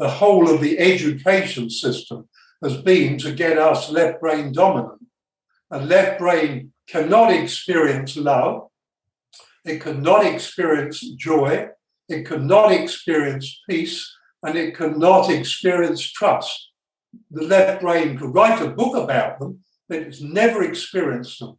the whole of the education system has been to get us left brain dominant. And left brain cannot experience love, it cannot experience joy, it cannot experience peace, and it cannot experience trust. The left brain could write a book about them, but it's never experienced them.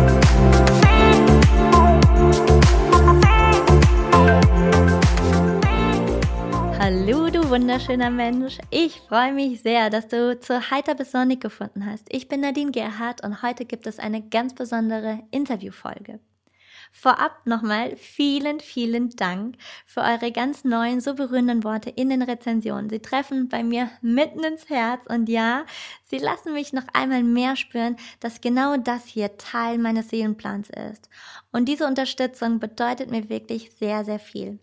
Hallo, du wunderschöner Mensch. Ich freue mich sehr, dass du zu Heiter bis Sonnig gefunden hast. Ich bin Nadine Gerhardt und heute gibt es eine ganz besondere Interviewfolge. Vorab nochmal vielen, vielen Dank für eure ganz neuen, so berührenden Worte in den Rezensionen. Sie treffen bei mir mitten ins Herz und ja, sie lassen mich noch einmal mehr spüren, dass genau das hier Teil meines Seelenplans ist. Und diese Unterstützung bedeutet mir wirklich sehr, sehr viel.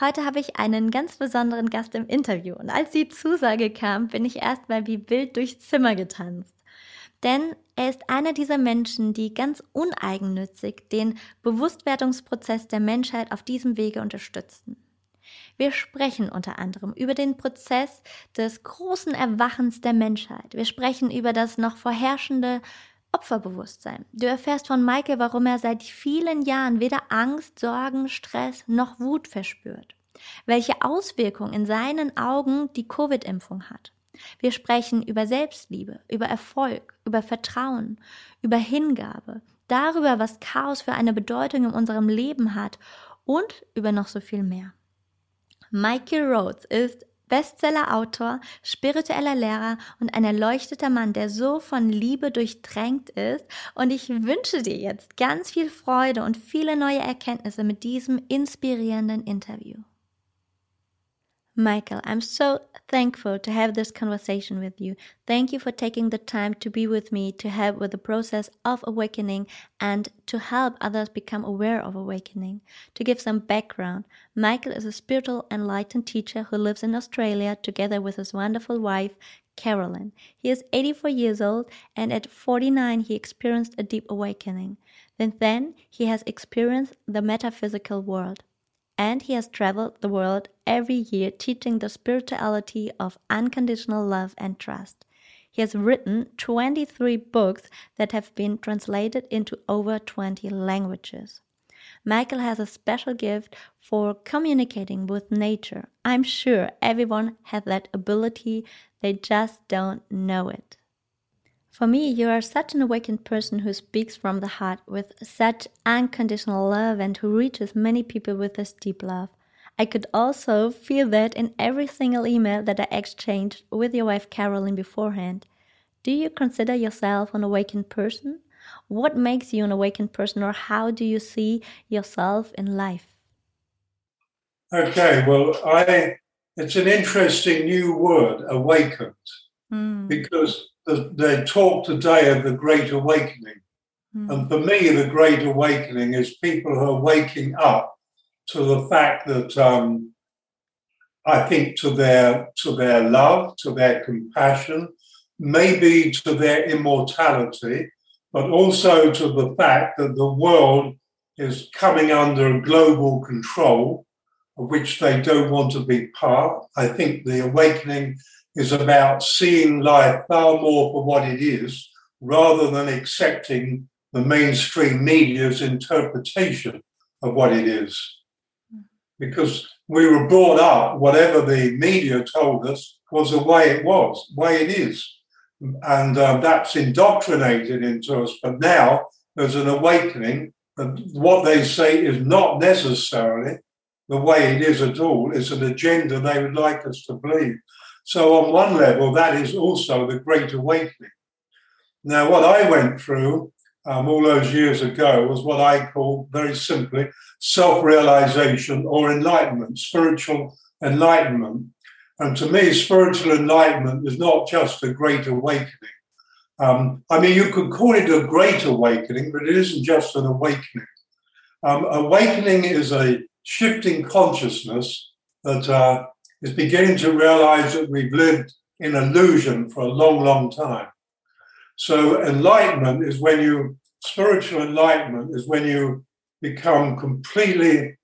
Heute habe ich einen ganz besonderen Gast im Interview und als die Zusage kam, bin ich erstmal wie wild durchs Zimmer getanzt. Denn er ist einer dieser Menschen, die ganz uneigennützig den Bewusstwerdungsprozess der Menschheit auf diesem Wege unterstützen. Wir sprechen unter anderem über den Prozess des großen Erwachens der Menschheit. Wir sprechen über das noch vorherrschende Opferbewusstsein. Du erfährst von Michael, warum er seit vielen Jahren weder Angst, Sorgen, Stress noch Wut verspürt. Welche Auswirkungen in seinen Augen die Covid-Impfung hat. Wir sprechen über Selbstliebe, über Erfolg, über Vertrauen, über Hingabe, darüber, was Chaos für eine Bedeutung in unserem Leben hat und über noch so viel mehr. Michael Rhodes ist Bestseller-Autor, spiritueller Lehrer und ein erleuchteter Mann, der so von Liebe durchdrängt ist. Und ich wünsche dir jetzt ganz viel Freude und viele neue Erkenntnisse mit diesem inspirierenden Interview. Michael, I'm so thankful to have this conversation with you. Thank you for taking the time to be with me to help with the process of awakening and to help others become aware of awakening. To give some background, Michael is a spiritual enlightened teacher who lives in Australia together with his wonderful wife, Carolyn. He is 84 years old and at 49 he experienced a deep awakening. Then then he has experienced the metaphysical world and he has traveled the world every year teaching the spirituality of unconditional love and trust. He has written 23 books that have been translated into over 20 languages. Michael has a special gift for communicating with nature. I'm sure everyone has that ability, they just don't know it. For me, you are such an awakened person who speaks from the heart with such unconditional love and who reaches many people with this deep love. I could also feel that in every single email that I exchanged with your wife Caroline beforehand. Do you consider yourself an awakened person? What makes you an awakened person, or how do you see yourself in life? Okay, well, I it's an interesting new word, awakened, mm. because they talk today of the Great Awakening. Mm. And for me, the Great Awakening is people who are waking up to the fact that um, I think to their to their love, to their compassion, maybe to their immortality, but also to the fact that the world is coming under global control, of which they don't want to be part. I think the awakening is about seeing life far more for what it is rather than accepting the mainstream media's interpretation of what it is. Because we were brought up, whatever the media told us was the way it was, way it is. And um, that's indoctrinated into us. But now there's an awakening that what they say is not necessarily the way it is at all. It's an agenda they would like us to believe. So, on one level, that is also the Great Awakening. Now, what I went through um, all those years ago was what I call very simply self realization or enlightenment, spiritual enlightenment. And to me, spiritual enlightenment is not just a great awakening, Um, I mean, you could call it a great awakening, but it isn't just an awakening. Um, awakening is a shifting consciousness that uh, is beginning to realize that we've lived in illusion for a long, long time. So, enlightenment is when you, spiritual enlightenment is when you become completely,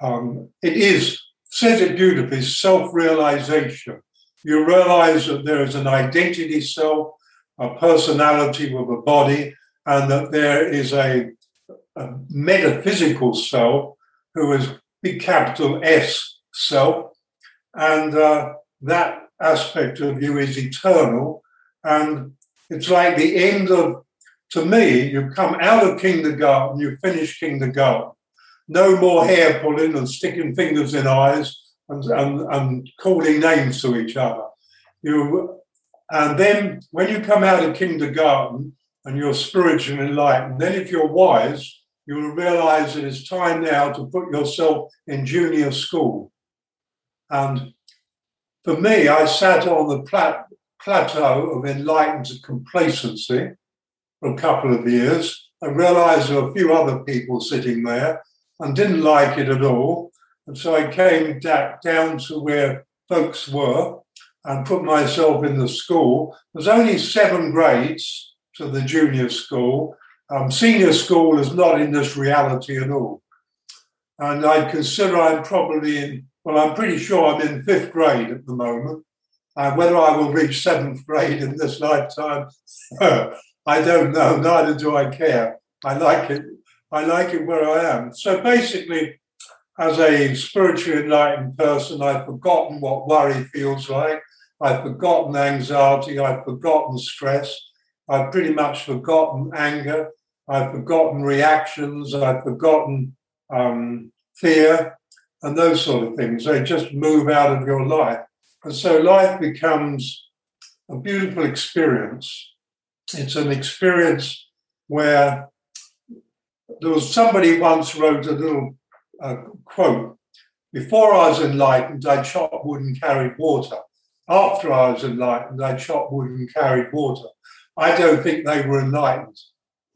um, it is, says it beautifully, self realization. You realize that there is an identity self, a personality with a body, and that there is a, a metaphysical self who is big capital S self, and uh, that aspect of you is eternal. And it's like the end of, to me, you come out of kindergarten, you finish kindergarten. No more hair pulling and sticking fingers in eyes and, and, and calling names to each other. You, and then when you come out of kindergarten and you're spiritually enlightened, then if you're wise, you will realize it's time now to put yourself in junior school. And for me, I sat on the plat- plateau of enlightened complacency for a couple of years. I realized there were a few other people sitting there and didn't like it at all. And so I came down to where folks were and put myself in the school. There's only seven grades to the junior school. Um, senior school is not in this reality at all. And I consider I'm probably in, well, I'm pretty sure I'm in fifth grade at the moment. And whether I will reach seventh grade in this lifetime, I don't know. Neither do I care. I like it. I like it where I am. So basically, as a spiritually enlightened person, I've forgotten what worry feels like. I've forgotten anxiety. I've forgotten stress. I've pretty much forgotten anger. I've forgotten reactions. I've forgotten um, fear and those sort of things. They just move out of your life. And so life becomes a beautiful experience. It's an experience where there was somebody once wrote a little uh, quote Before I was enlightened, I chopped wood and carried water. After I was enlightened, I chopped wood and carried water. I don't think they were enlightened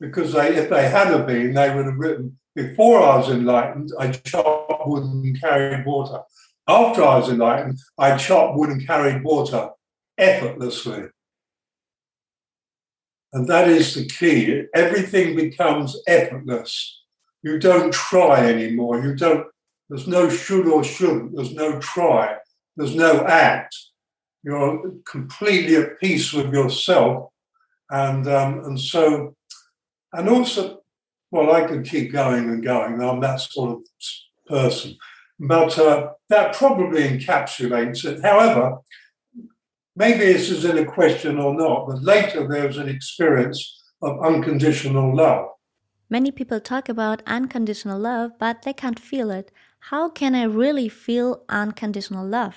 because they, if they had been, they would have written, Before I was enlightened, I chopped wood and carried water. After I was enlightened, I chopped wood and carried water effortlessly. And that is the key. Everything becomes effortless. You don't try anymore. You don't, there's no should or shouldn't. There's no try. There's no act. You're completely at peace with yourself. And, um, and so, and also, well, I could keep going and going. I'm that sort of person. But uh, that probably encapsulates it. However, maybe this is in a question or not, but later there was an experience of unconditional love. Many people talk about unconditional love, but they can't feel it. How can I really feel unconditional love?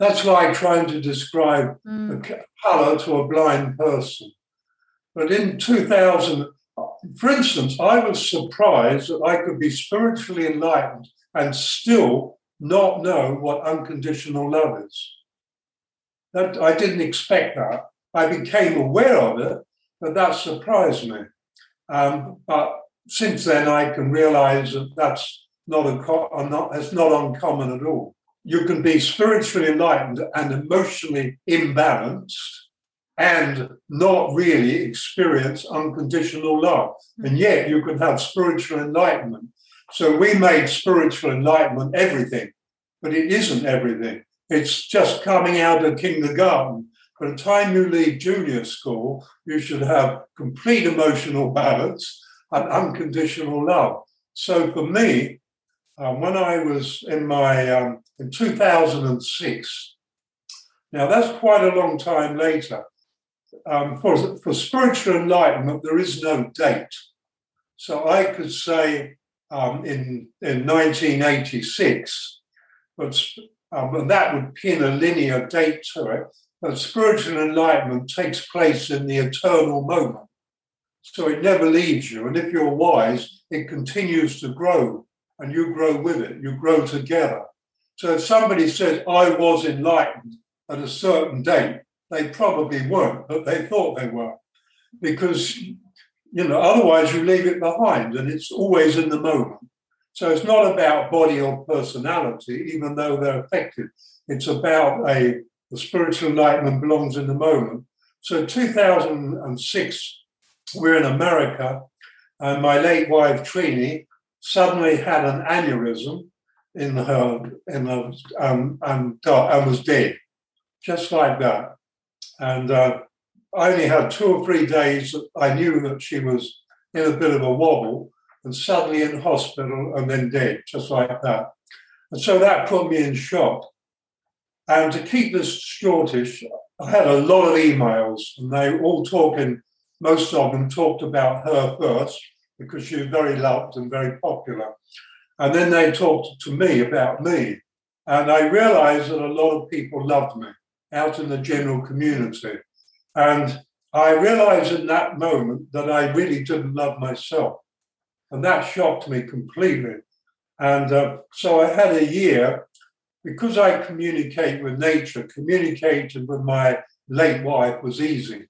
That's like trying to describe mm. a color to a blind person. But in 2000, for instance, I was surprised that I could be spiritually enlightened and still not know what unconditional love is. That I didn't expect that. I became aware of it, but that surprised me. Um, but since then, I can realize that that's not, a, not, that's not uncommon at all. You can be spiritually enlightened and emotionally imbalanced and not really experience unconditional love. And yet you can have spiritual enlightenment so we made spiritual enlightenment everything, but it isn't everything. It's just coming out of kindergarten. By the time you leave junior school, you should have complete emotional balance and unconditional love. So for me, um, when I was in my um, in 2006, now that's quite a long time later. Um, for, for spiritual enlightenment, there is no date. So I could say um, in, in 1986, but um, and that would pin a linear date to it. But spiritual enlightenment takes place in the eternal moment. So it never leaves you. And if you're wise, it continues to grow and you grow with it. You grow together. So if somebody says, I was enlightened at a certain date, They probably weren't, but they thought they were. Because, you know, otherwise you leave it behind and it's always in the moment. So it's not about body or personality, even though they're affected. It's about a the spiritual enlightenment belongs in the moment. So 2006, we're in America, and my late wife Treenie suddenly had an aneurysm in her in her um, and, and was dead, just like that. And uh, I only had two or three days. I knew that she was in a bit of a wobble, and suddenly in hospital and then dead, just like that. And so that put me in shock. And to keep this shortish, I had a lot of emails, and they all talking. Most of them talked about her first because she was very loved and very popular. And then they talked to me about me. And I realized that a lot of people loved me out in the general community. And I realized in that moment that I really didn't love myself. And that shocked me completely. And uh, so I had a year, because I communicate with nature, communicating with my late wife was easy.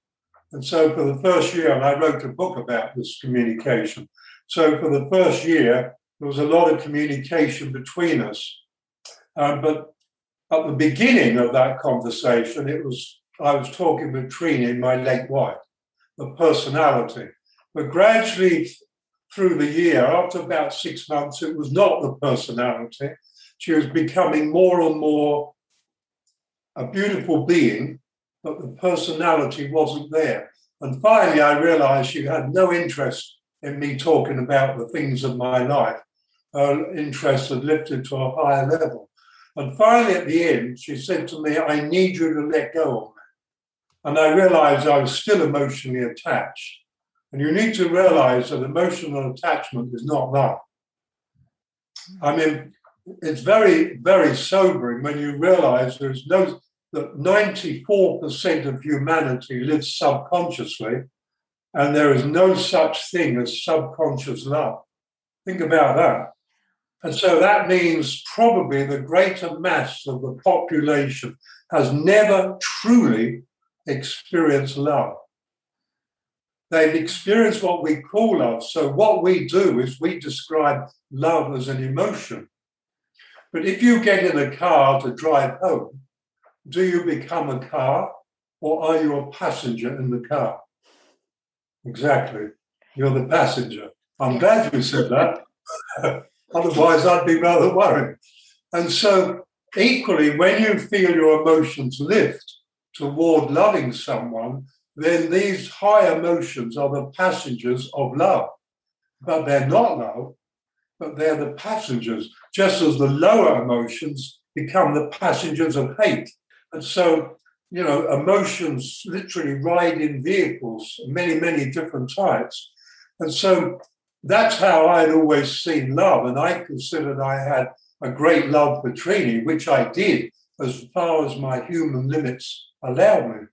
And so for the first year, and I wrote a book about this communication. So for the first year, there was a lot of communication between us. Um, but at the beginning of that conversation, it was I was talking with Treenie, my late wife, the personality. But gradually through the year, after about six months, it was not the personality. She was becoming more and more a beautiful being, but the personality wasn't there. And finally, I realized she had no interest in me talking about the things of my life her interest had lifted to a higher level. And finally, at the end, she said to me, I need you to let go of me. And I realized I was still emotionally attached. And you need to realize that emotional attachment is not love. I mean, it's very, very sobering when you realize there's no, that 94% of humanity lives subconsciously, and there is no such thing as subconscious love. Think about that. And so that means probably the greater mass of the population has never truly experienced love. They've experienced what we call love. So, what we do is we describe love as an emotion. But if you get in a car to drive home, do you become a car or are you a passenger in the car? Exactly. You're the passenger. I'm glad you said that. Otherwise, I'd be rather worried. And so, equally, when you feel your emotions lift toward loving someone, then these high emotions are the passengers of love. But they're not love, but they're the passengers, just as the lower emotions become the passengers of hate. And so, you know, emotions literally ride in vehicles, many, many different types. And so that's how I'd always seen love. And I considered I had a great love for Treenie, which I did as far as my human limits allowed me.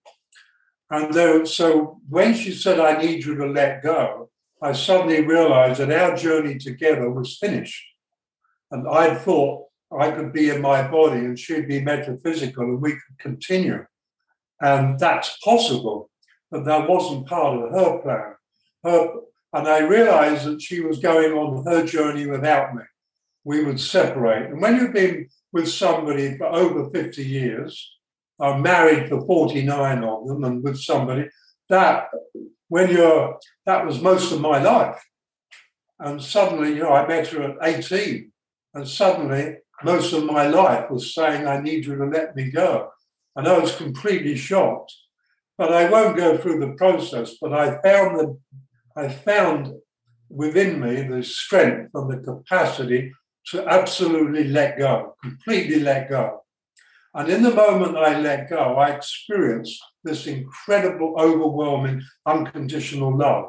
And though, so when she said, I need you to let go, I suddenly realized that our journey together was finished. And I thought I could be in my body and she'd be metaphysical and we could continue. And that's possible, but that wasn't part of her plan. Her, and I realized that she was going on her journey without me. We would separate. And when you've been with somebody for over 50 years, I'm married for 49 of them, and with somebody, that when you're that was most of my life. And suddenly, you know, I met her at 18, and suddenly most of my life was saying, I need you to let me go. And I was completely shocked. But I won't go through the process, but I found the I found within me the strength and the capacity to absolutely let go, completely let go. And in the moment I let go, I experienced this incredible, overwhelming, unconditional love.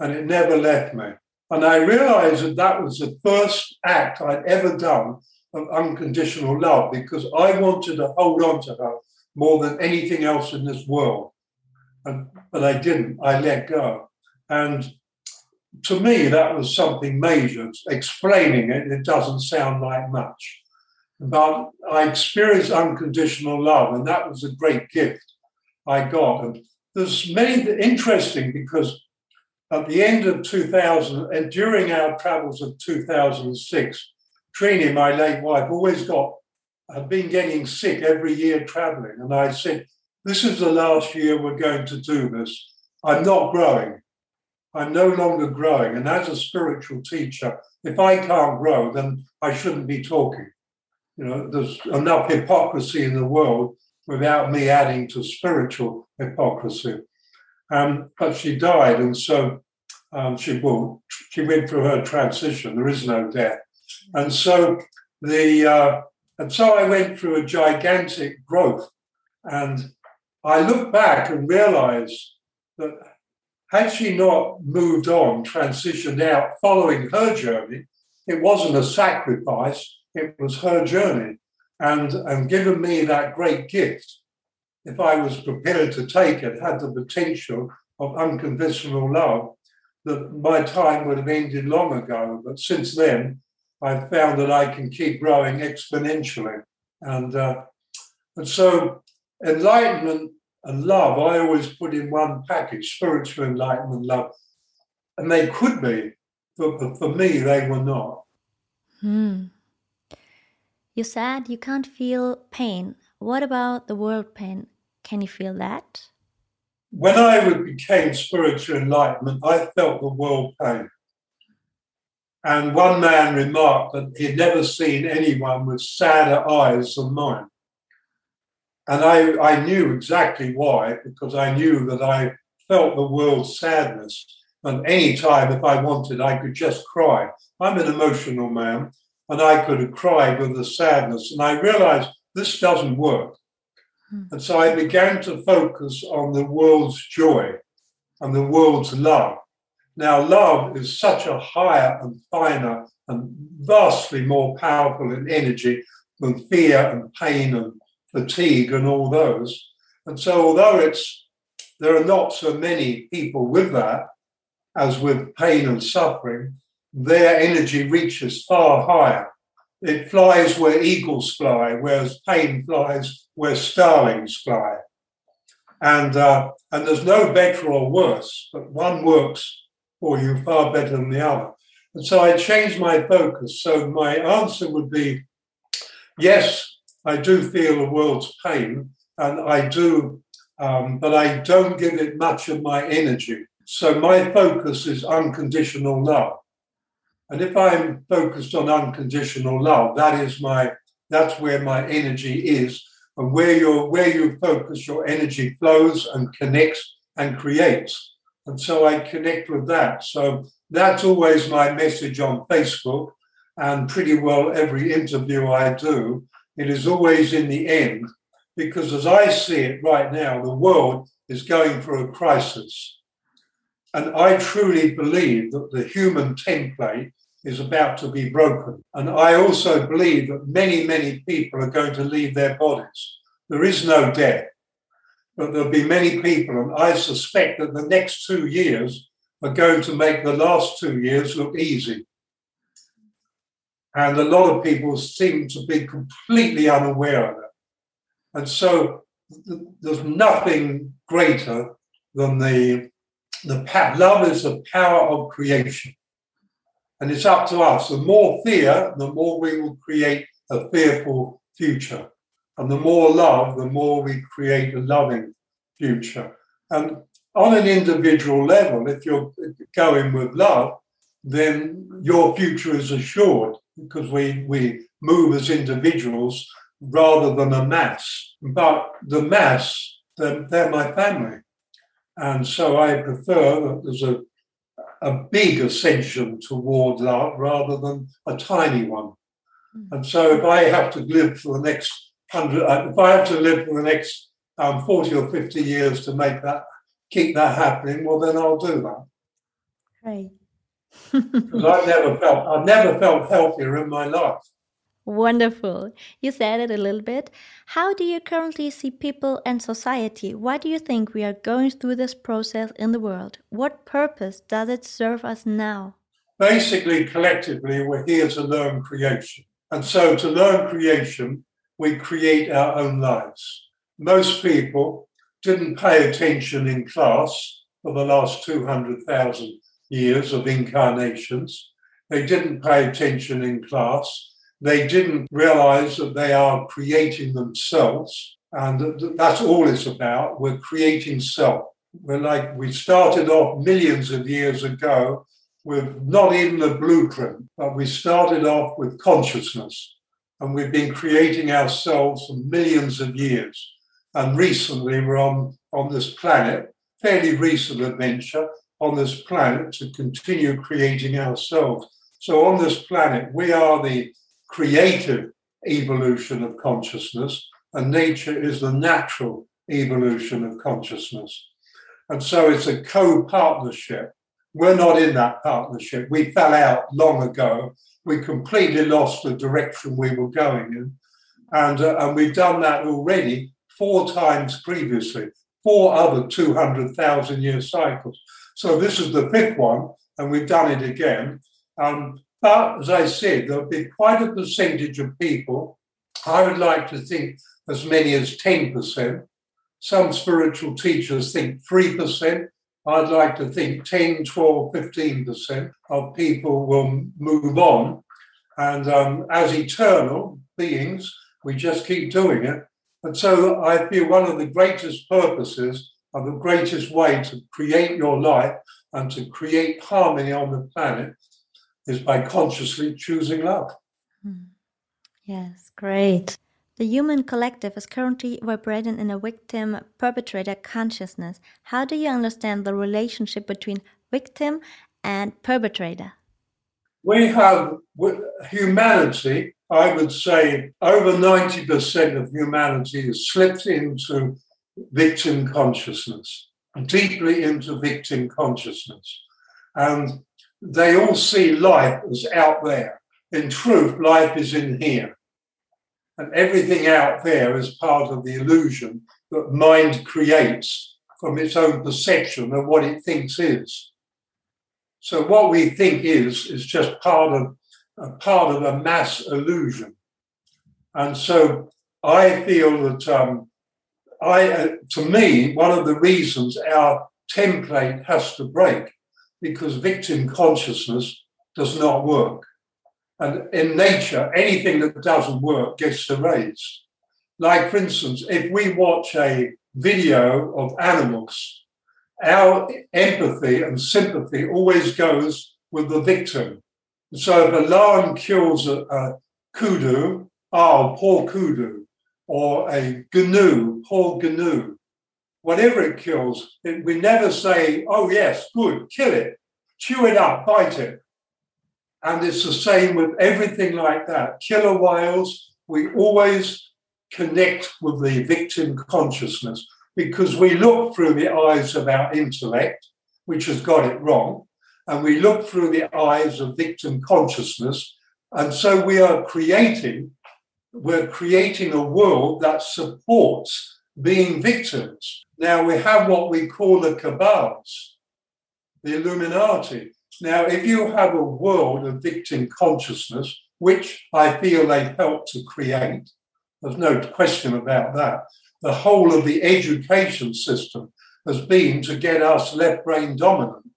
And it never left me. And I realized that that was the first act I'd ever done of unconditional love because I wanted to hold on to her more than anything else in this world. And, but I didn't. I let go. And to me, that was something major. Explaining it, it doesn't sound like much. But I experienced unconditional love, and that was a great gift. I got. And there's many interesting because at the end of 2000 and uh, during our travels of 2006, Treenie, my late wife, always got had been getting sick every year traveling. And I said, This is the last year we're going to do this. I'm not growing. I'm no longer growing. And as a spiritual teacher, if I can't grow, then I shouldn't be talking. You know, there's enough hypocrisy in the world without me adding to spiritual hypocrisy. Um, but she died, and so um, she well, she went through her transition. There is no death, and so the uh, and so I went through a gigantic growth, and I look back and realize that had she not moved on, transitioned out following her journey, it wasn't a sacrifice, it was her journey. And, and given me that great gift, if I was prepared to take it, had the potential of unconditional love, that my time would have ended long ago. But since then, I've found that I can keep growing exponentially. And, uh, and so enlightenment and love, I always put in one package spiritual enlightenment, love. And they could be, but for me, they were not. Hmm. You said you can't feel pain. What about the world pain? Can you feel that? When I became spiritual enlightenment, I felt the world pain. And one man remarked that he'd never seen anyone with sadder eyes than mine. And I, I knew exactly why, because I knew that I felt the world's sadness. And any time, if I wanted, I could just cry. I'm an emotional man, and I could have cried with the sadness. And I realized this doesn't work. Hmm. And so I began to focus on the world's joy and the world's love. Now, love is such a higher and finer and vastly more powerful in energy than fear and pain and fatigue and all those. And so, although it's there are not so many people with that as with pain and suffering, their energy reaches far higher. It flies where eagles fly, whereas pain flies where starlings fly. And uh, and there's no better or worse, but one works for you far better than the other. And so I changed my focus. So my answer would be yes, I do feel the world's pain, and I do, um, but I don't give it much of my energy. So my focus is unconditional love. And if I'm focused on unconditional love, that is my that's where my energy is. And where you where you focus, your energy flows and connects and creates. And so I connect with that. So that's always my message on Facebook and pretty well every interview I do it is always in the end, because as I see it right now, the world is going through a crisis. And I truly believe that the human template is about to be broken. And I also believe that many, many people are going to leave their bodies. There is no death, but there'll be many people. And I suspect that the next two years are going to make the last two years look easy. And a lot of people seem to be completely unaware of it. And so there's nothing greater than the, the. Love is the power of creation. And it's up to us. The more fear, the more we will create a fearful future. And the more love, the more we create a loving future. And on an individual level, if you're going with love, then your future is assured because we, we move as individuals rather than a mass. But the mass, they're, they're my family. And so I prefer that there's a, a big ascension toward love rather than a tiny one. Hmm. And so if I have to live for the next hundred, uh, if I have to live for the next um, 40 or 50 years to make that, keep that happening, well, then I'll do that. Right. Because I've never felt I've never felt healthier in my life. Wonderful. You said it a little bit. How do you currently see people and society? Why do you think we are going through this process in the world? What purpose does it serve us now? Basically, collectively, we're here to learn creation. And so, to learn creation, we create our own lives. Most people didn't pay attention in class for the last 200,000 years of incarnations. They didn't pay attention in class. They didn't realize that they are creating themselves. And that's all it's about. We're creating self. We're like, we started off millions of years ago with not even a blueprint, but we started off with consciousness. And we've been creating ourselves for millions of years. And recently we're on, on this planet, fairly recent adventure on this planet to continue creating ourselves. So on this planet, we are the creative evolution of consciousness, and nature is the natural evolution of consciousness. And so it's a co partnership. We're not in that partnership. We fell out long ago. We completely lost the direction we were going in. And, uh, and we've done that already four times previously, four other 200,000 year cycles. So this is the fifth one, and we've done it again. Um, but as I said, there'll be quite a percentage of people, I would like to think as many as 10%, some spiritual teachers think 3%. I'd like to think 10, 12, 15% of people will move on. And um, as eternal beings, we just keep doing it. And so I feel one of the greatest purposes the greatest way to create your life and to create harmony on the planet is by consciously choosing love. Hmm. Yes, great. The human collective is currently vibrating in a victim perpetrator consciousness. How do you understand the relationship between victim and perpetrator? We have humanity, I would say over 90% of humanity has slipped into victim consciousness, deeply into victim consciousness. And they all see life as out there. In truth, life is in here. And everything out there is part of the illusion that mind creates from its own perception of what it thinks is. So what we think is is just part of a part of a mass illusion. And so I feel that um, I, uh, to me, one of the reasons our template has to break because victim consciousness does not work. And in nature, anything that doesn't work gets erased. Like, for instance, if we watch a video of animals, our empathy and sympathy always goes with the victim. So if a lion kills a, a kudu, oh, poor kudu, or a gnu, poor gnu, whatever it kills, it, we never say, oh, yes, good, kill it, chew it up, bite it. And it's the same with everything like that. Killer whales, we always connect with the victim consciousness because we look through the eyes of our intellect, which has got it wrong, and we look through the eyes of victim consciousness. And so we are creating, we're creating a world that supports being victims. Now we have what we call the cabals, the Illuminati. Now, if you have a world of victim consciousness, which I feel they've helped to create, there's no question about that. The whole of the education system has been to get us left brain dominant.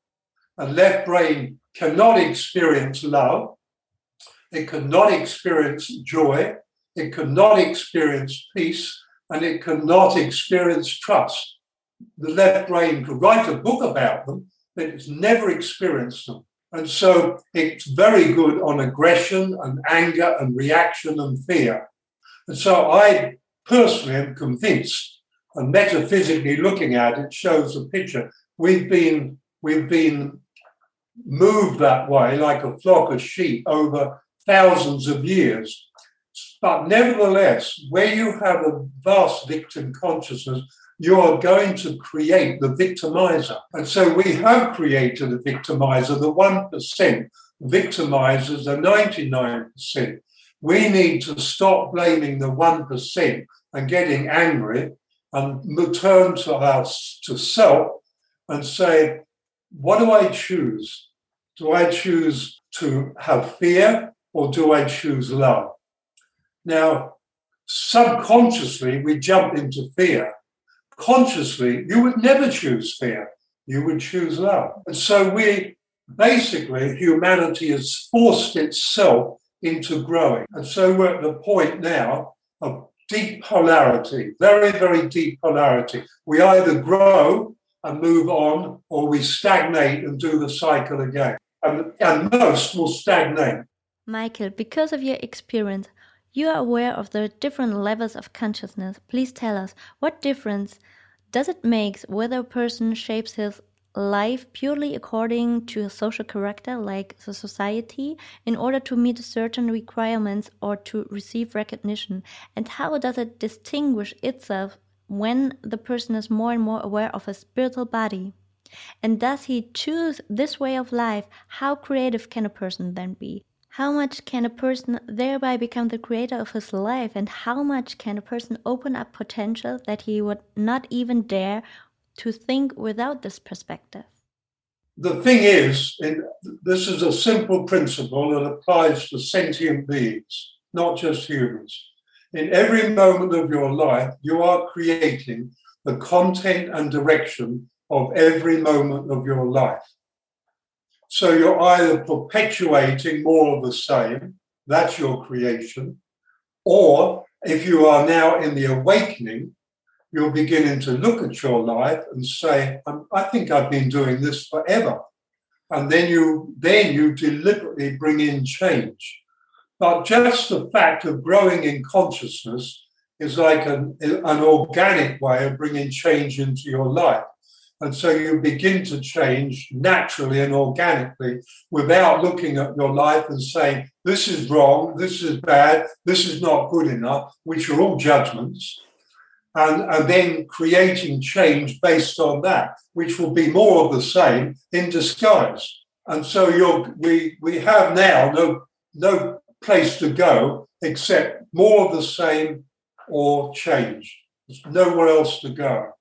And left brain cannot experience love, it cannot experience joy, it cannot experience peace, and it cannot experience trust. The left brain could write a book about them, but it's never experienced them. And so it's very good on aggression and anger and reaction and fear. And so I personally am convinced, and metaphysically looking at it shows a picture. We've been we've been moved that way like a flock of sheep over thousands of years. But nevertheless, where you have a vast victim consciousness, you are going to create the victimizer. And so we have created a victimizer. The 1% victimizers the 99%. We need to stop blaming the 1% and getting angry and return to us to self and say, what do I choose? Do I choose to have fear or do I choose love? Now, subconsciously, we jump into fear consciously, you would never choose fear. You would choose love. And so we basically, humanity has forced itself into growing. And so we're at the point now of deep polarity, very, very deep polarity. We either grow and move on, or we stagnate and do the cycle again. And, and most will stagnate. Michael, because of your experience, you are aware of the different levels of consciousness. Please tell us what difference does it make whether a person shapes his life purely according to a social character like the society in order to meet certain requirements or to receive recognition? And how does it distinguish itself when the person is more and more aware of his spiritual body? And does he choose this way of life? How creative can a person then be? How much can a person thereby become the creator of his life? And how much can a person open up potential that he would not even dare to think without this perspective? The thing is, this is a simple principle that applies to sentient beings, not just humans. In every moment of your life, you are creating the content and direction of every moment of your life. So you're either perpetuating more of the same, that's your creation, or if you are now in the awakening, you're beginning to look at your life and say, I think I've been doing this forever. And then you then you deliberately bring in change. But just the fact of growing in consciousness is like an, an organic way of bringing change into your life. And so you begin to change naturally and organically without looking at your life and saying, this is wrong, this is bad, this is not good enough, which are all judgments. And, and then creating change based on that, which will be more of the same in disguise. And so you're, we, we have now no, no place to go except more of the same or change. There's nowhere else to go.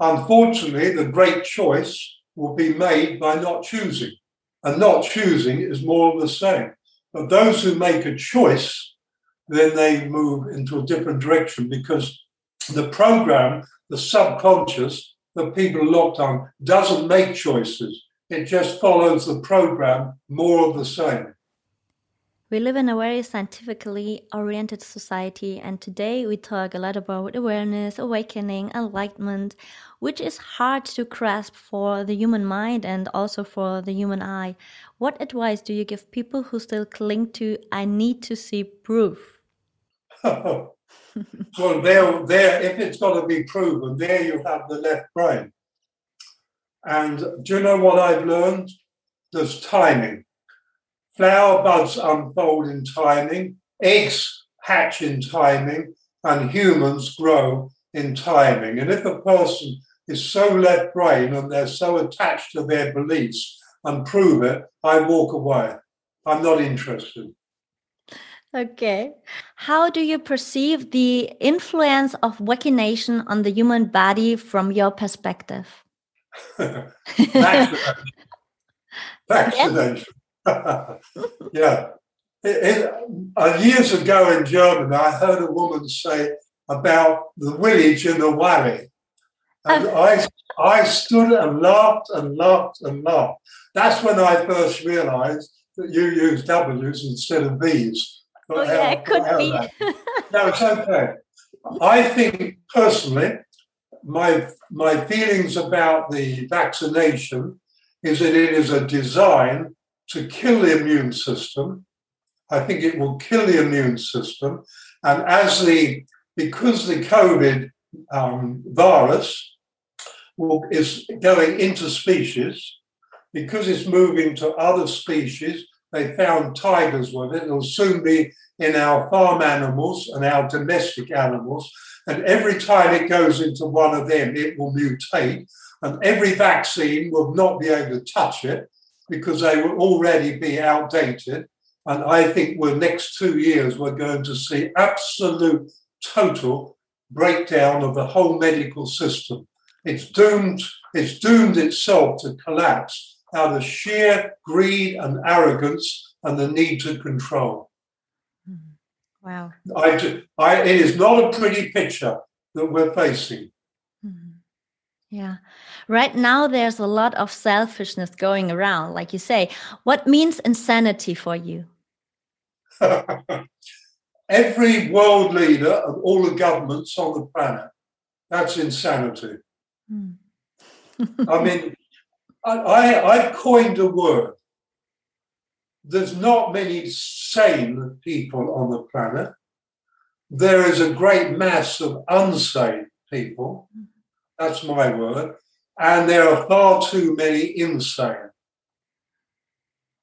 Unfortunately, the great choice will be made by not choosing. And not choosing is more of the same. But those who make a choice, then they move into a different direction because the program, the subconscious that people locked on, doesn't make choices. It just follows the program, more of the same. We live in a very scientifically oriented society, and today we talk a lot about awareness, awakening, enlightenment, which is hard to grasp for the human mind and also for the human eye. What advice do you give people who still cling to, I need to see proof? well, there, there, if it's got to be proven, there you have the left brain. And do you know what I've learned? There's timing Flower buds unfold in timing, eggs hatch in timing, and humans grow in timing. And if a person is so left brain and they're so attached to their beliefs and prove it, I walk away. I'm not interested. Okay. How do you perceive the influence of vaccination on the human body from your perspective? Vaccination. Vaccination. yeah. It, it, uh, years ago in Germany, I heard a woman say about the village in the valley. And oh. I, I stood and laughed and laughed and laughed. That's when I first realized that you use W's instead of V's. Oh, yeah, it could be. no, it's okay. I think personally, my my feelings about the vaccination is that it is a design to kill the immune system. I think it will kill the immune system. And as the, because the COVID um, virus will, is going into species, because it's moving to other species, they found tigers with it. It'll soon be in our farm animals and our domestic animals. And every time it goes into one of them, it will mutate. And every vaccine will not be able to touch it because they will already be outdated. And I think the next two years we're going to see absolute total breakdown of the whole medical system. It's doomed, it's doomed itself to collapse out of sheer greed and arrogance and the need to control. Mm-hmm. Wow. I, I, it is not a pretty picture that we're facing. Yeah. Right now, there's a lot of selfishness going around, like you say. What means insanity for you? Every world leader of all the governments on the planet, that's insanity. Hmm. I mean, I, I, I've coined a word. There's not many sane people on the planet. There is a great mass of unsane people. Hmm. That's my word. And there are far too many insane.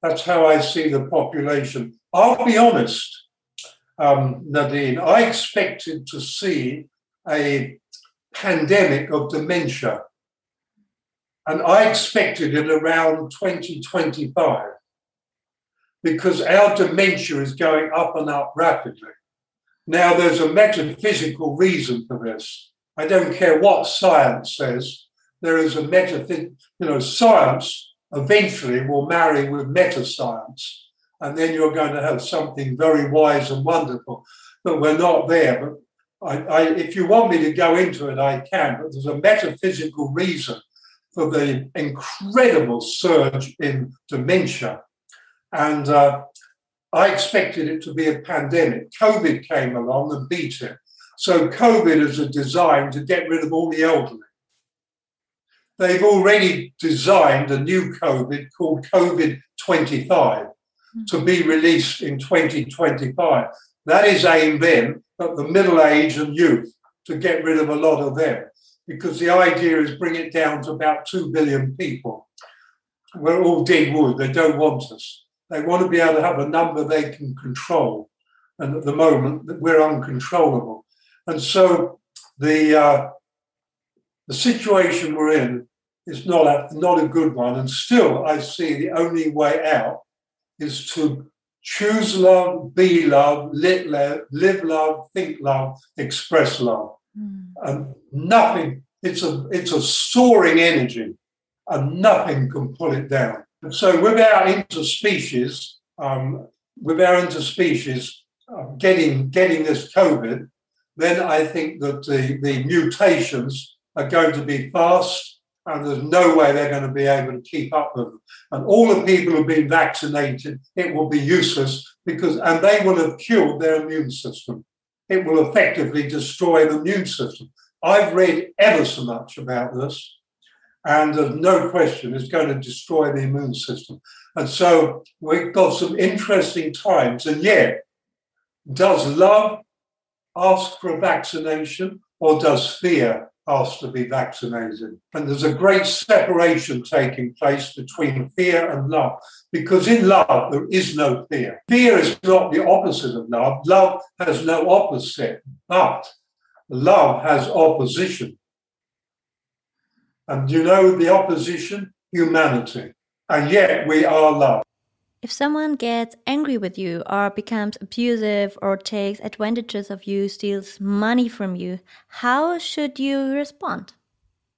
That's how I see the population. I'll be honest, um, Nadine, I expected to see a pandemic of dementia. And I expected it around 2025 because our dementia is going up and up rapidly. Now, there's a metaphysical reason for this. I don't care what science says. There is a metaphysical, you know, science eventually will marry with meta science, and then you're going to have something very wise and wonderful. But we're not there. But I, I, if you want me to go into it, I can. But there's a metaphysical reason for the incredible surge in dementia. And uh, I expected it to be a pandemic. COVID came along and beat it. So COVID is a design to get rid of all the elderly. They've already designed a new COVID called COVID 25 hmm. to be released in 2025. That is aimed then at the middle age and youth to get rid of a lot of them because the idea is bring it down to about 2 billion people. We're all dead wood. They don't want us. They want to be able to have a number they can control. And at the moment, that we're uncontrollable. And so the uh, the situation we're in is not a, not a good one. And still, I see the only way out is to choose love, be love, live love, live love, think love, express love. Mm. And nothing, it's a it's a soaring energy, and nothing can pull it down. And So with our interspecies, um, with our interspecies uh, getting getting this COVID, then I think that the, the mutations are going to be fast and there's no way they're going to be able to keep up with them. And all the people who've been vaccinated, it will be useless because, and they will have killed their immune system. It will effectively destroy the immune system. I've read ever so much about this, and there's no question it's going to destroy the immune system. And so we've got some interesting times, and yet, does love ask for a vaccination or does fear ask to be vaccinated? And there's a great separation taking place between fear and love because in love there is no fear. Fear is not the opposite of love. Love has no opposite, but love has opposition. And you know the opposition? Humanity. And yet we are love. If someone gets angry with you or becomes abusive or takes advantages of you, steals money from you, how should you respond?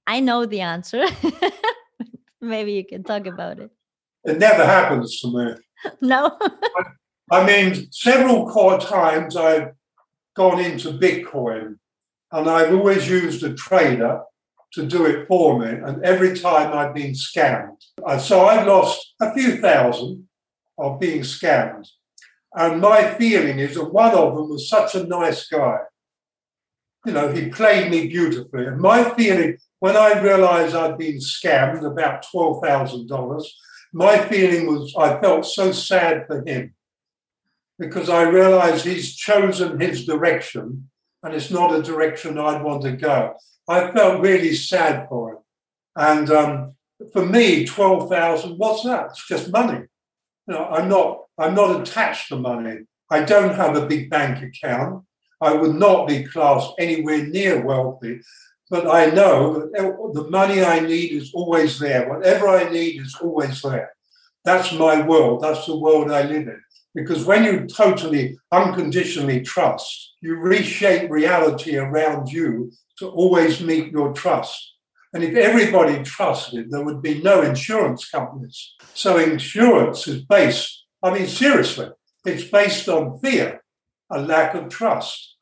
I know the answer. Maybe you can talk about it. It never happens to me. No. I mean, several core times I've gone into Bitcoin and I've always used a trader to do it for me. And every time I've been scammed. Uh, so I've lost a few thousand of being scammed. And my feeling is that one of them was such a nice guy. You know, he played me beautifully. And my feeling, when I realized I'd been scammed about $12,000, my feeling was I felt so sad for him because I realized he's chosen his direction and it's not a direction I'd want to go. I felt really sad for him. And um, for me, 12,000, what's that? It's just money. You know, I'm not I'm not attached to money. I don't have a big bank account. I would not be classed anywhere near wealthy, but I know that the money I need is always there. Whatever I need is always there. That's my world. That's the world I live in. Because when you totally unconditionally trust, you reshape reality around you to always meet your trust. And if everybody trusted, there would be no insurance companies. So insurance is based, I mean, seriously, it's based on fear, a lack of trust.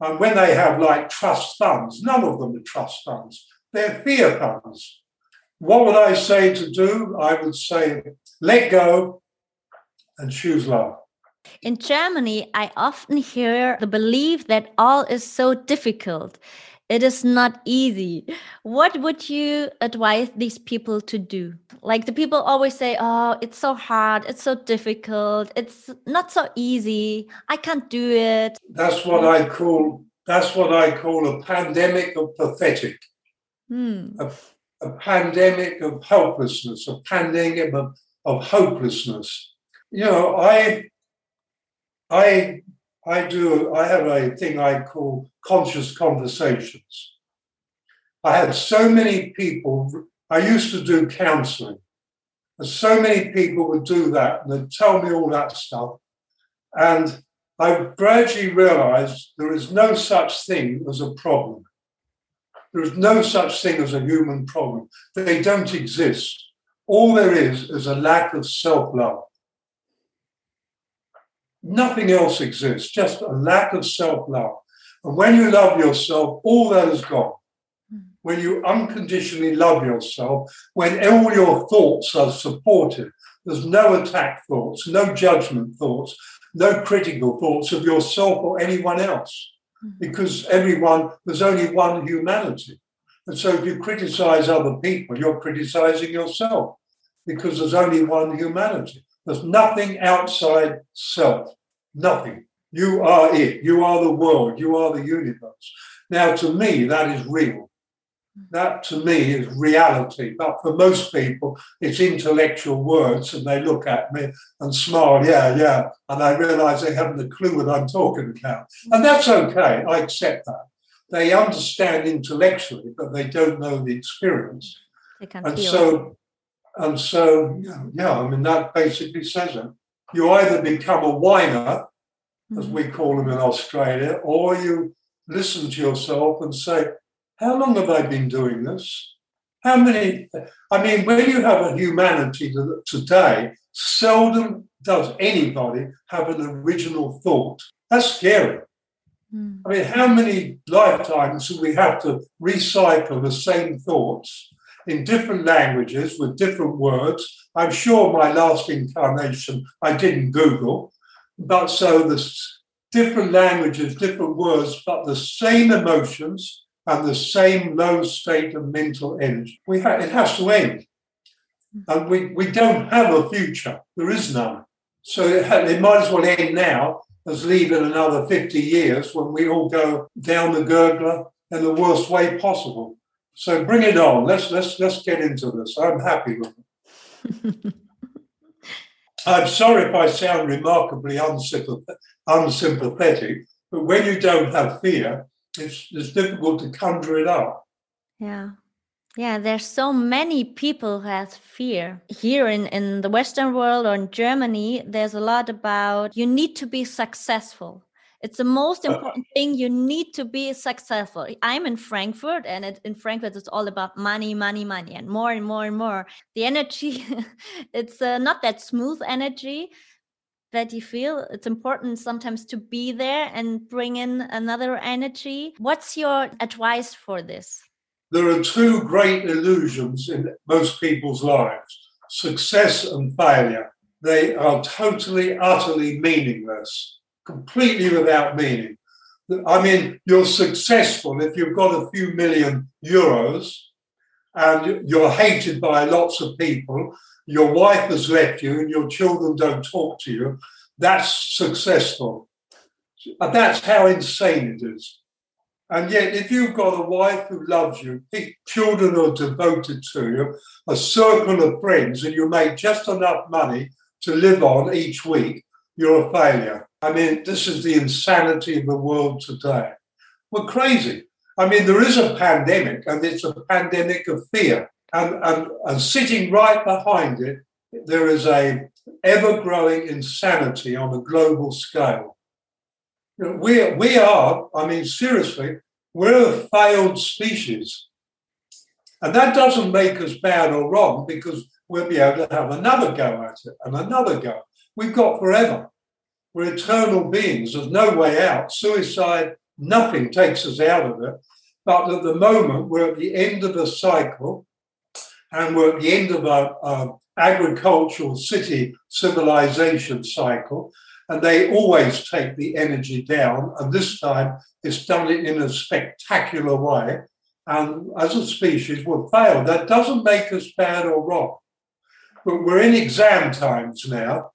And when they have like trust funds, none of them are trust funds. they're fear funds. What would I say to do? I would say let go and choose love. In Germany, I often hear the belief that all is so difficult. It is not easy. What would you advise these people to do? Like the people always say, Oh, it's so hard, it's so difficult, it's not so easy, I can't do it. That's what I call that's what I call a pandemic of pathetic. Hmm. A, a, pandemic of helplessness, a pandemic of, of hopelessness. You know, I I I do I have a thing I call conscious conversations. I had so many people, I used to do counseling, and so many people would do that and they'd tell me all that stuff. And I gradually realized there is no such thing as a problem. There is no such thing as a human problem. They don't exist. All there is is a lack of self love. Nothing else exists, just a lack of self love. And when you love yourself, all that is gone. Hmm. When you unconditionally love yourself, when all your thoughts are supported, there's no attack thoughts, no judgment thoughts, no critical thoughts of yourself or anyone else, hmm. because everyone, there's only one humanity. And so if you criticize other people, you're criticizing yourself because there's only one humanity. There's nothing outside self, nothing. You are it. You are the world. You are the universe. Now, to me, that is real. That to me is reality. But for most people, it's intellectual words, and they look at me and smile, yeah, yeah. And I realize they haven't a clue what I'm talking about. And that's okay. I accept that. They understand intellectually, but they don't know the experience. and so, and so, yeah, yeah, I mean, that basically says it. You either become a whiner as we call them in Australia, or you listen to yourself and say, How long have I been doing this? How many? I mean, when you have a humanity today, seldom does anybody have an original thought. That's scary. Mm. I mean, how many lifetimes do we have to recycle the same thoughts in different languages with different words? I'm sure my last incarnation I didn't Google, but so there's different languages, different words, but the same emotions and the same low state of mental energy. We ha- it has to end. And we, we don't have a future. There is none. So it, ha- it might as well end now as leave it another 50 years when we all go down the gurgler in the worst way possible. So bring it on. Let's let's let's get into this. I'm happy with it. I'm sorry if I sound remarkably unsympathetic, but when you don't have fear, it's, it's difficult to conjure it up. Yeah. Yeah, there's so many people who have fear. Here in, in the Western world or in Germany, there's a lot about you need to be successful. It's the most uh, important thing. You need to be successful. I'm in Frankfurt, and it, in Frankfurt, it's all about money, money, money, and more and more and more. The energy, it's uh, not that smooth energy that you feel. It's important sometimes to be there and bring in another energy. What's your advice for this? There are two great illusions in most people's lives success and failure. They are totally, utterly meaningless completely without meaning. I mean, you're successful if you've got a few million euros and you're hated by lots of people, your wife has left you and your children don't talk to you. That's successful. And that's how insane it is. And yet, if you've got a wife who loves you, children who are devoted to you, a circle of friends, and you make just enough money to live on each week, you're a failure. I mean, this is the insanity of the world today. We're crazy. I mean, there is a pandemic, and it's a pandemic of fear. And, and, and sitting right behind it, there is a ever-growing insanity on a global scale. You know, we, we are, I mean, seriously, we're a failed species. And that doesn't make us bad or wrong because we'll be able to have another go at it and another go. We've got forever. We're eternal beings. There's no way out. Suicide, nothing takes us out of it. But at the moment, we're at the end of a cycle and we're at the end of a, a agricultural city civilization cycle. And they always take the energy down. And this time, it's done it in a spectacular way. And as a species, we've failed. That doesn't make us bad or wrong. But we're in exam times now.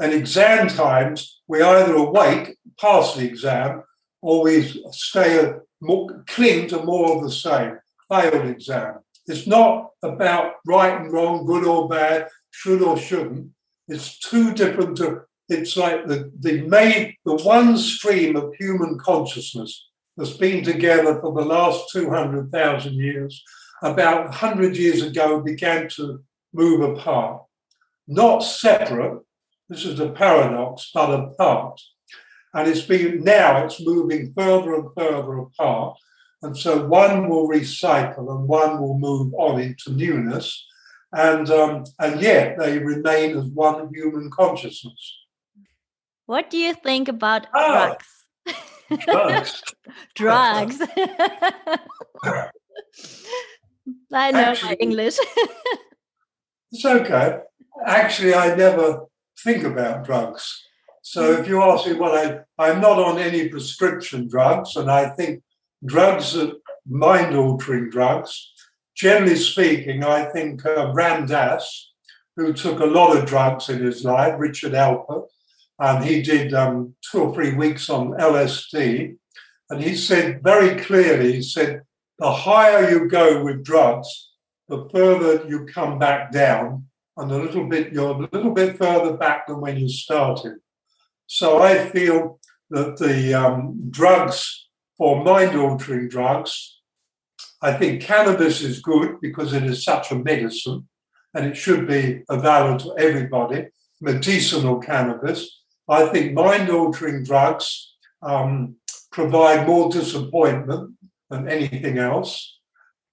And exam times, we either awake pass the exam or we stay more, cling to more of the same, failed exam. It's not about right and wrong, good or bad, should or shouldn't. It's too different. It's like the the main, the one stream of human consciousness that's been together for the last two hundred thousand years. About hundred years ago, began to move apart, not separate. This is a paradox, but apart. And it's been now it's moving further and further apart. And so one will recycle and one will move on into newness. And, um, and yet they remain as one human consciousness. What do you think about ah, drugs? Drugs. drugs. I know Actually, my English. it's okay. Actually, I never think about drugs. So if you ask me, well, I, I'm not on any prescription drugs, and I think drugs are mind altering drugs. Generally speaking, I think uh, Ram Dass, who took a lot of drugs in his life, Richard Alpert, and he did um, two or three weeks on LSD. And he said very clearly, he said, the higher you go with drugs, the further you come back down, and a little bit you're a little bit further back than when you started. So I feel that the um, drugs for mind altering drugs, I think cannabis is good because it is such a medicine and it should be available to everybody, medicinal cannabis. I think mind altering drugs um, provide more disappointment than anything else.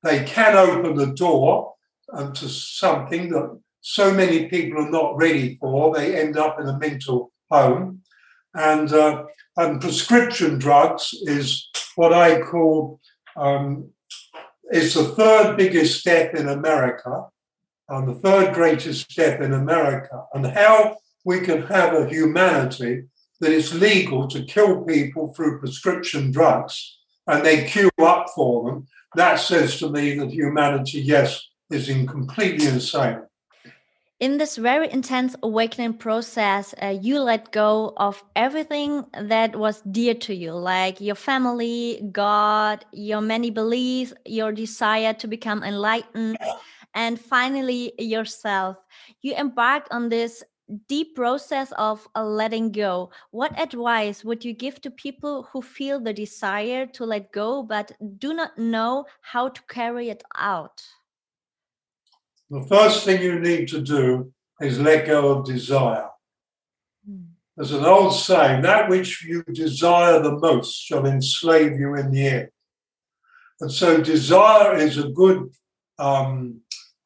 They can open the door um, to something that so many people are not ready for. They end up in a mental home. And, uh, and prescription drugs is what I call um, the third biggest step in America and the third greatest step in America. And how we can have a humanity that is legal to kill people through prescription drugs and they queue up for them, that says to me that humanity, yes, is in completely insane in this very intense awakening process, uh, you let go of everything that was dear to you, like your family, God, your many beliefs, your desire to become enlightened, and finally yourself. You embarked on this deep process of uh, letting go. What advice would you give to people who feel the desire to let go but do not know how to carry it out? The first thing you need to do is let go of desire. Hmm. There's an old saying that which you desire the most shall enslave you in the end. And so, desire is a good, um,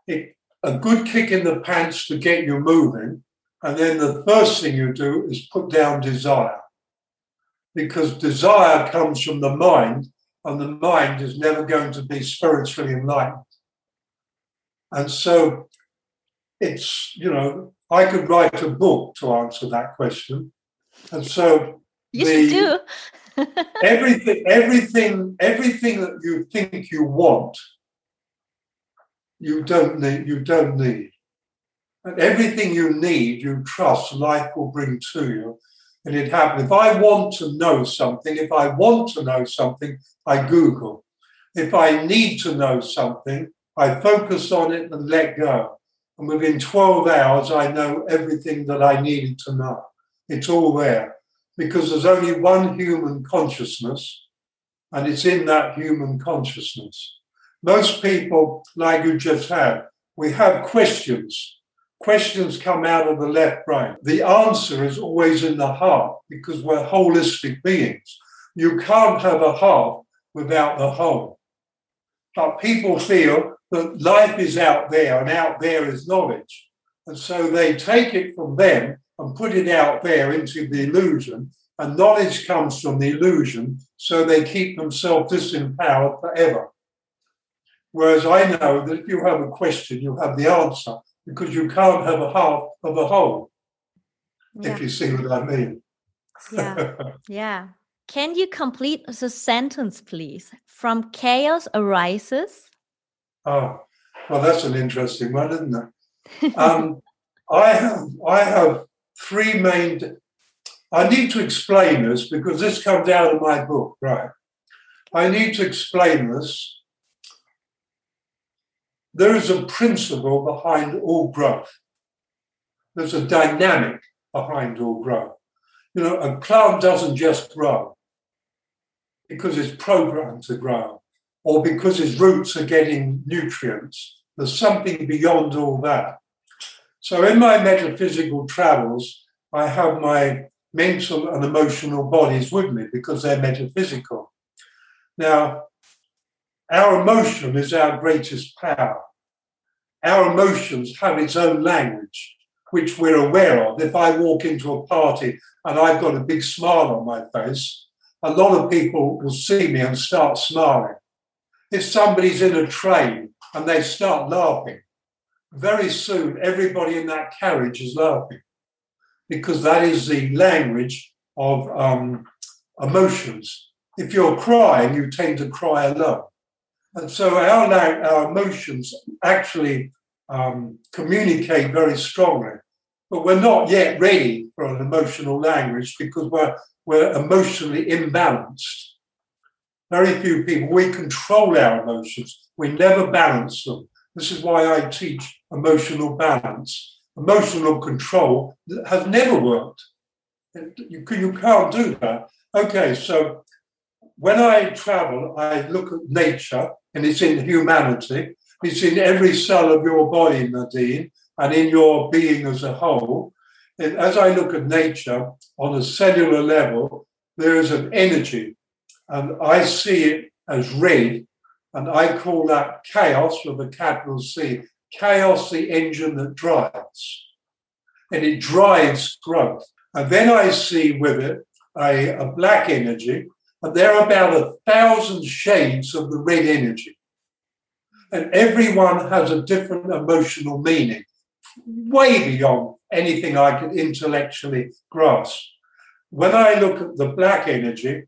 it, a good kick in the pants to get you moving. And then the first thing you do is put down desire. Because desire comes from the mind, and the mind is never going to be spiritually enlightened. And so it's, you know, I could write a book to answer that question. And so you the, do. everything, everything, everything that you think you want, you don't need, you don't need. And everything you need, you trust life will bring to you. And it happens. If I want to know something, if I want to know something, I Google. If I need to know something, I focus on it and let go. And within 12 hours, I know everything that I needed to know. It's all there because there's only one human consciousness, and it's in that human consciousness. Most people, like you just had, we have questions. Questions come out of the left brain. The answer is always in the heart because we're holistic beings. You can't have a heart without the whole. But people feel that life is out there and out there is knowledge. And so they take it from them and put it out there into the illusion And knowledge comes from the illusion, so they keep themselves disempowered forever. Whereas I know that if you have a question, you have the answer because you can't have a half of a whole, yeah. if you see what I mean. Yeah. yeah. Can you complete the sentence, please? From chaos arises. Oh, well, that's an interesting one, isn't it? um, I have I have three main. I need to explain this because this comes out of my book, right? I need to explain this. There is a principle behind all growth. There's a dynamic behind all growth. You know, a plant doesn't just grow because it's programmed to grow or because its roots are getting nutrients. There's something beyond all that. So in my metaphysical travels, I have my mental and emotional bodies with me because they're metaphysical. Now, our emotion is our greatest power. Our emotions have its own language, which we're aware of. If I walk into a party and I've got a big smile on my face, a lot of people will see me and start smiling. If somebody's in a train and they start laughing, very soon everybody in that carriage is laughing because that is the language of um, emotions. If you're crying, you tend to cry alone. And so our, our emotions actually um, communicate very strongly. But we're not yet ready for an emotional language because we're, we're emotionally imbalanced. Very few people, we control our emotions, we never balance them. This is why I teach emotional balance. Emotional control has never worked. You, you can't do that. Okay, so when I travel, I look at nature, and it's in humanity. It's in every cell of your body, Nadine, and in your being as a whole. And as I look at nature on a cellular level, there is an energy, and I see it as red and I call that chaos with a capital C. Chaos, the engine that drives. And it drives growth. And then I see with it a, a black energy, and there are about a thousand shades of the red energy. And everyone has a different emotional meaning, way beyond anything I could intellectually grasp. When I look at the black energy,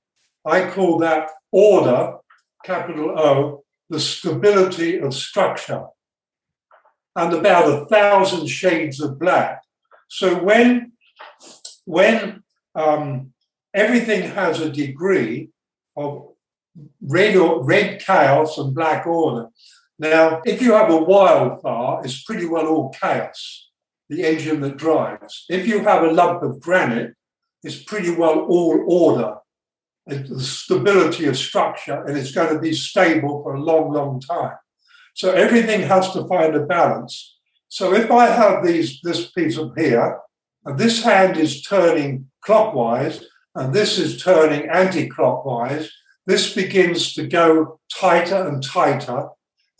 I call that order capital O, the stability of structure, and about a thousand shades of black. So when when um, everything has a degree of red or red chaos and black order. Now, if you have a wildfire, it's pretty well all chaos, the engine that drives. If you have a lump of granite, it's pretty well all order, the stability of structure, and it's going to be stable for a long, long time. So everything has to find a balance. So if I have these this piece of here, and this hand is turning clockwise, and this is turning anti-clockwise, this begins to go tighter and tighter,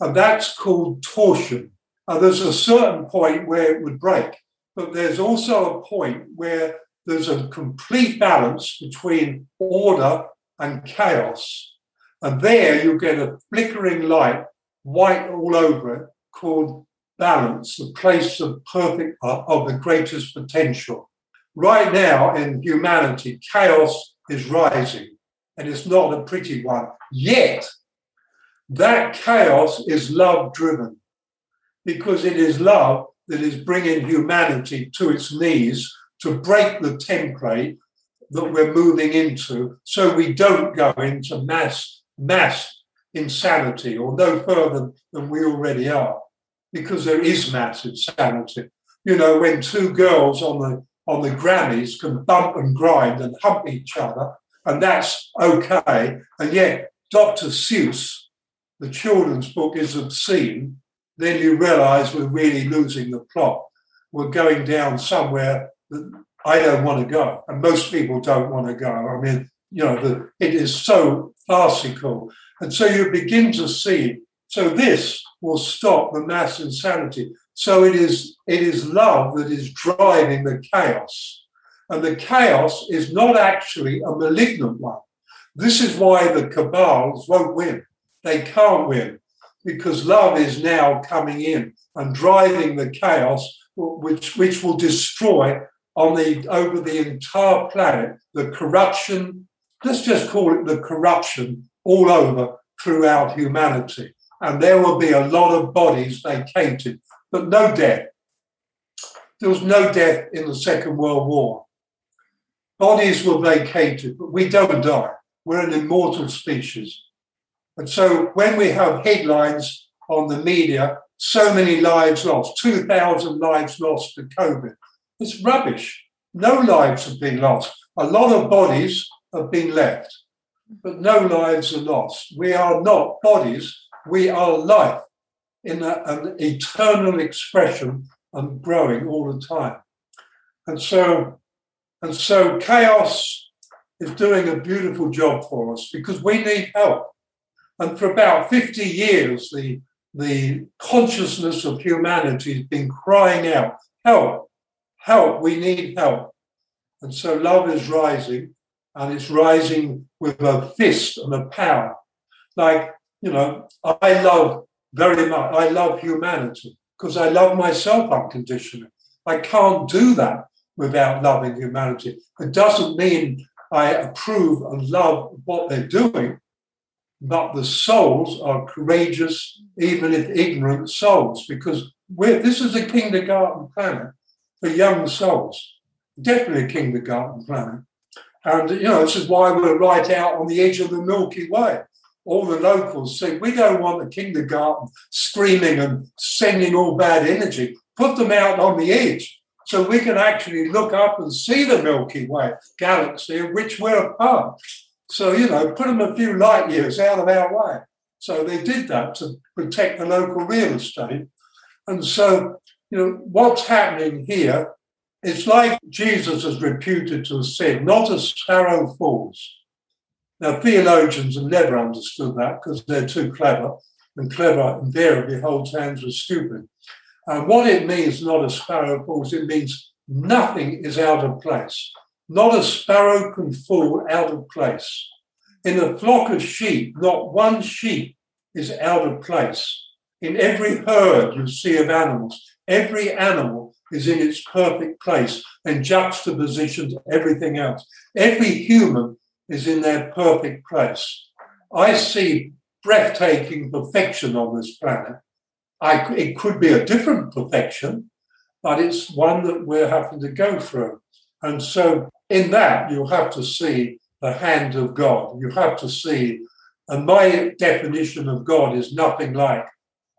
and that's called torsion. Now, there's a certain point where it would break, but there's also a point where there's a complete balance between order and chaos. And there you get a flickering light, white all over it, called balance, the place of perfect, uh, of the greatest potential. Right now in humanity, chaos is rising, and it's not a pretty one. Yet, that chaos is love driven, because it is love that is bringing humanity to its knees to break the template that we're moving into so we don't go into mass mass insanity or no further than we already are because there is mass insanity. You know when two girls on the on the grammys can bump and grind and hump each other and that's okay and yet dr seuss the children's book is obscene then you realize we're really losing the plot. We're going down somewhere I don't want to go, and most people don't want to go. I mean, you know, the, it is so farcical, and so you begin to see. So this will stop the mass insanity. So it is it is love that is driving the chaos, And the chaos is not actually a malignant one. This is why the cabals won't win. They can't win because love is now coming in and driving the chaos, which, which will destroy on the over the entire planet the corruption. Let's just call it the corruption all over throughout humanity. And there will be a lot of bodies vacated, but no death. There was no death in the Second World War. Bodies were vacated, but we don't die. We're an immortal species. And so when we have headlines on the media, so many lives lost, 2,000 lives lost to COVID, it's rubbish. No lives have been lost. A lot of bodies have been left, but no lives are lost. We are not bodies, we are life in a, an eternal expression and growing all the time. And so, and so chaos is doing a beautiful job for us because we need help. And for about 50 years, the, the consciousness of humanity has been crying out, help, help, we need help. And so love is rising, and it's rising with a fist and a power. Like, you know, I love very much, I love humanity because I love myself unconditionally. I can't do that without loving humanity. It doesn't mean I approve and love what they're doing, but the souls are courageous, even if ignorant souls, because this is a kindergarten planet for young souls, definitely a kindergarten planet. And, you know, this is why we're right out on the edge of the Milky Way. All the locals say, we don't want the kindergarten screaming and sending all bad energy. Put them out on the edge so we can actually look up and see the Milky Way galaxy of which we're a part. So, you know, put them a few light years out of our way. So they did that to protect the local real estate. And so, you know, what's happening here, it's like Jesus is reputed to have said, not a sparrow falls. Now, theologians have never understood that because they're too clever, and clever invariably holds hands with stupid. And what it means, not a sparrow falls, it means nothing is out of place. Not a sparrow can fall out of place. In a flock of sheep, not one sheep is out of place. In every herd you see of animals, every animal is in its perfect place and juxtaposition to everything else. Every human is in their perfect place. I see breathtaking perfection on this planet. I, it could be a different perfection, but it's one that we're having to go through. And so, in that, you have to see the hand of God. You have to see, and my definition of God is nothing like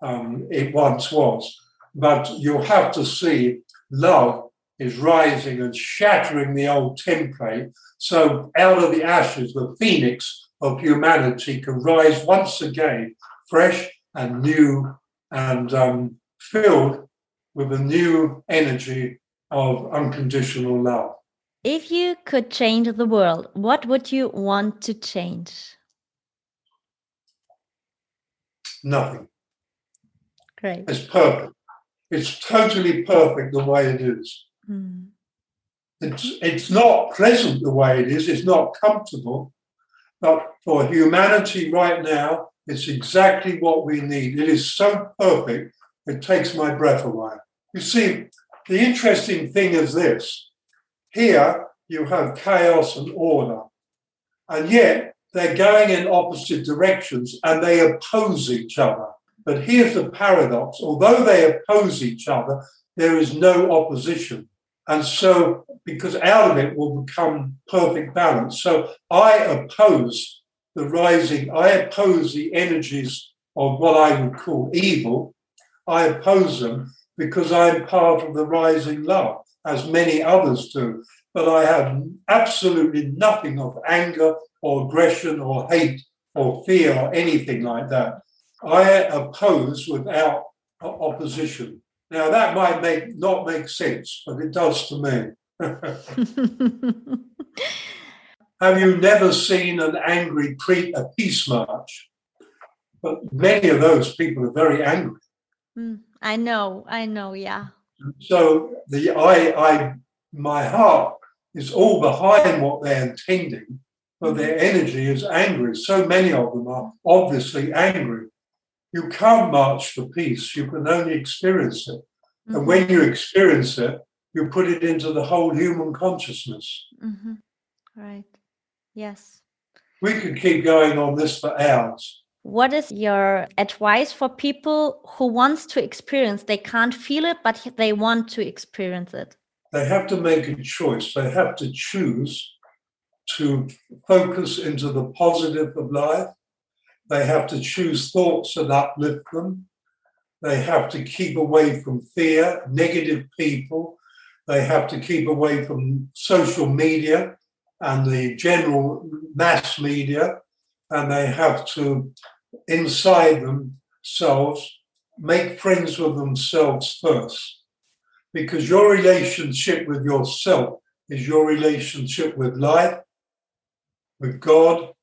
um, it once was, but you have to see love is rising and shattering the old template. So, out of the ashes, the phoenix of humanity can rise once again, fresh and new and um, filled with a new energy of unconditional love. If you could change the world, what would you want to change? Nothing. Great. It's perfect. It's totally perfect the way it is. Mm. It's, it's not pleasant the way it is, it's not comfortable, but for humanity right now, it's exactly what we need. It is so perfect, it takes my breath away. You see, the interesting thing is this here you have chaos and order, and yet they're going in opposite directions and they oppose each other. But here's the paradox although they oppose each other, there is no opposition. And so, because out of it will become perfect balance. So, I oppose the rising, I oppose the energies of what I would call evil. I oppose them because I'm part of the rising love, as many others do. But I have absolutely nothing of anger or aggression or hate or fear or anything like that. I oppose without opposition. Now that might make not make sense, but it does to me. Have you never seen an angry pre- a peace march? But many of those people are very angry. Mm, I know, I know, yeah. So the I, I, my heart is all behind what they're intending, but their energy is angry. So many of them are obviously angry. You can't march for peace, you can only experience it. Mm-hmm. And when you experience it, you put it into the whole human consciousness. Mm-hmm. Right. Yes. We could keep going on this for hours. What is your advice for people who wants to experience? They can't feel it, but they want to experience it. They have to make a choice. They have to choose to focus into the positive of life. They have to choose thoughts that uplift them. They have to keep away from fear, negative people. They have to keep away from social media and the general mass media. And they have to, inside themselves, make friends with themselves first. Because your relationship with yourself is your relationship with life, with God,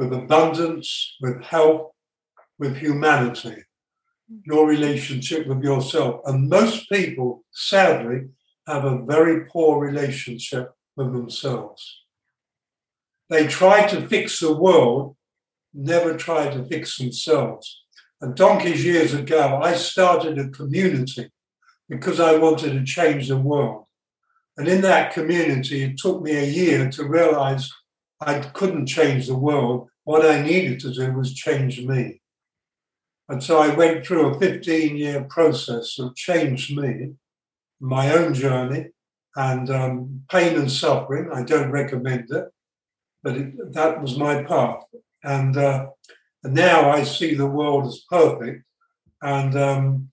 with abundance, with health, with humanity, your relationship with yourself. And most people, sadly, have a very poor relationship with themselves. They try to fix the world, never try to fix themselves. And donkeys years ago, I started a community because I wanted to change the world. And in that community, it took me a year to realize I couldn't change the world. What I needed to do was change me. And so I went through a 15 year process that changed me, my own journey, and um, pain and suffering. I don't recommend it, but it, that was my path. And, uh, and, now I see the world as perfect. And um,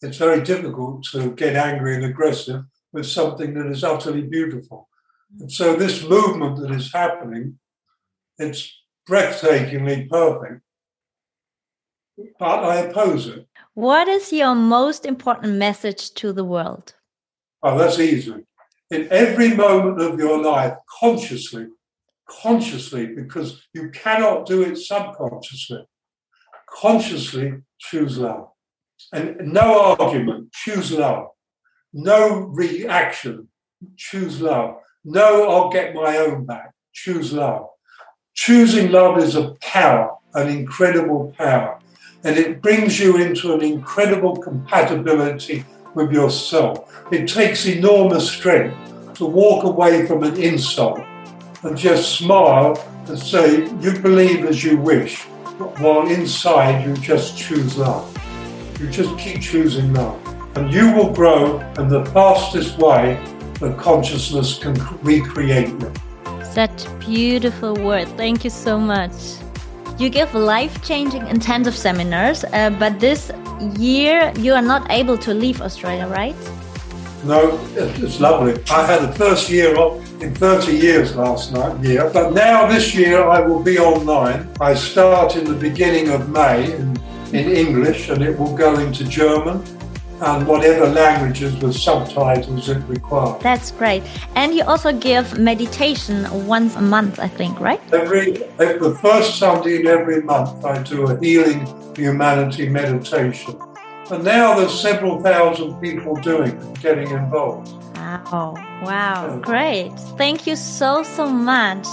it's very difficult to get angry and aggressive with something that is utterly beautiful. And so this movement that is happening, it's breathtakingly perfect, but I oppose it. What is your most important message to the world? Oh, that's easy. In every moment of your life, consciously, consciously, because you cannot do it subconsciously, consciously choose love. And no argument, choose love. No reaction, choose love. No, I'll get my own back. Choose love. Choosing love is a power, an incredible power. And it brings you into an incredible compatibility with yourself. It takes enormous strength to walk away from an insult and just smile and say, You believe as you wish, while inside you just choose love. You just keep choosing love. And you will grow in the fastest way that consciousness can recreate you. Such beautiful word. Thank you so much. You give life changing intensive seminars, uh, but this year you are not able to leave Australia, right? No, it's lovely. I had the first year off in 30 years last night, year, but now this year I will be online. I start in the beginning of May in, in English and it will go into German and whatever languages with subtitles it requires. That's great. And you also give meditation once a month, I think, right? Every, every the first Sunday in every month, I do a healing humanity meditation. And now there's several thousand people doing it, getting involved. Wow, wow, yeah. great. Thank you so, so much.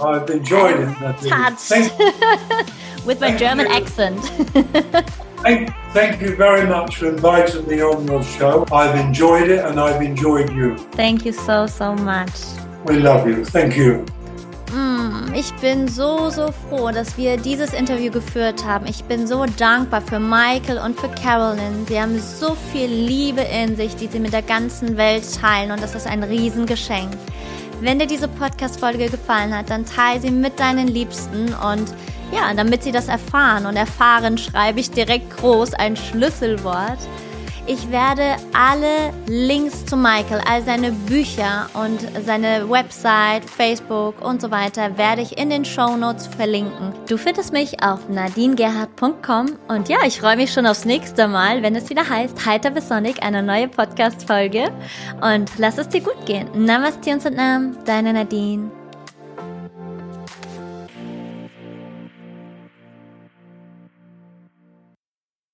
I've enjoyed it. Touched. With my German you. accent. Thank, thank you very much for inviting me on your show. I've enjoyed it and I've enjoyed you. Thank you so, so much. We love you. Thank you. Mm, ich bin so, so froh, dass wir dieses Interview geführt haben. Ich bin so dankbar für Michael und für Carolyn. Sie haben so viel Liebe in sich, die sie mit der ganzen Welt teilen und das ist ein Riesengeschenk. Wenn dir diese Podcast-Folge gefallen hat, dann teile sie mit deinen Liebsten und ja, damit Sie das erfahren und erfahren, schreibe ich direkt groß ein Schlüsselwort. Ich werde alle Links zu Michael, all seine Bücher und seine Website, Facebook und so weiter, werde ich in den Show Notes verlinken. Du findest mich auf nadinegerhard.com und ja, ich freue mich schon aufs nächste Mal, wenn es wieder heißt Heiter bis Sonic, eine neue Podcast-Folge. Und lass es dir gut gehen. Namaste und Nam, deine Nadine.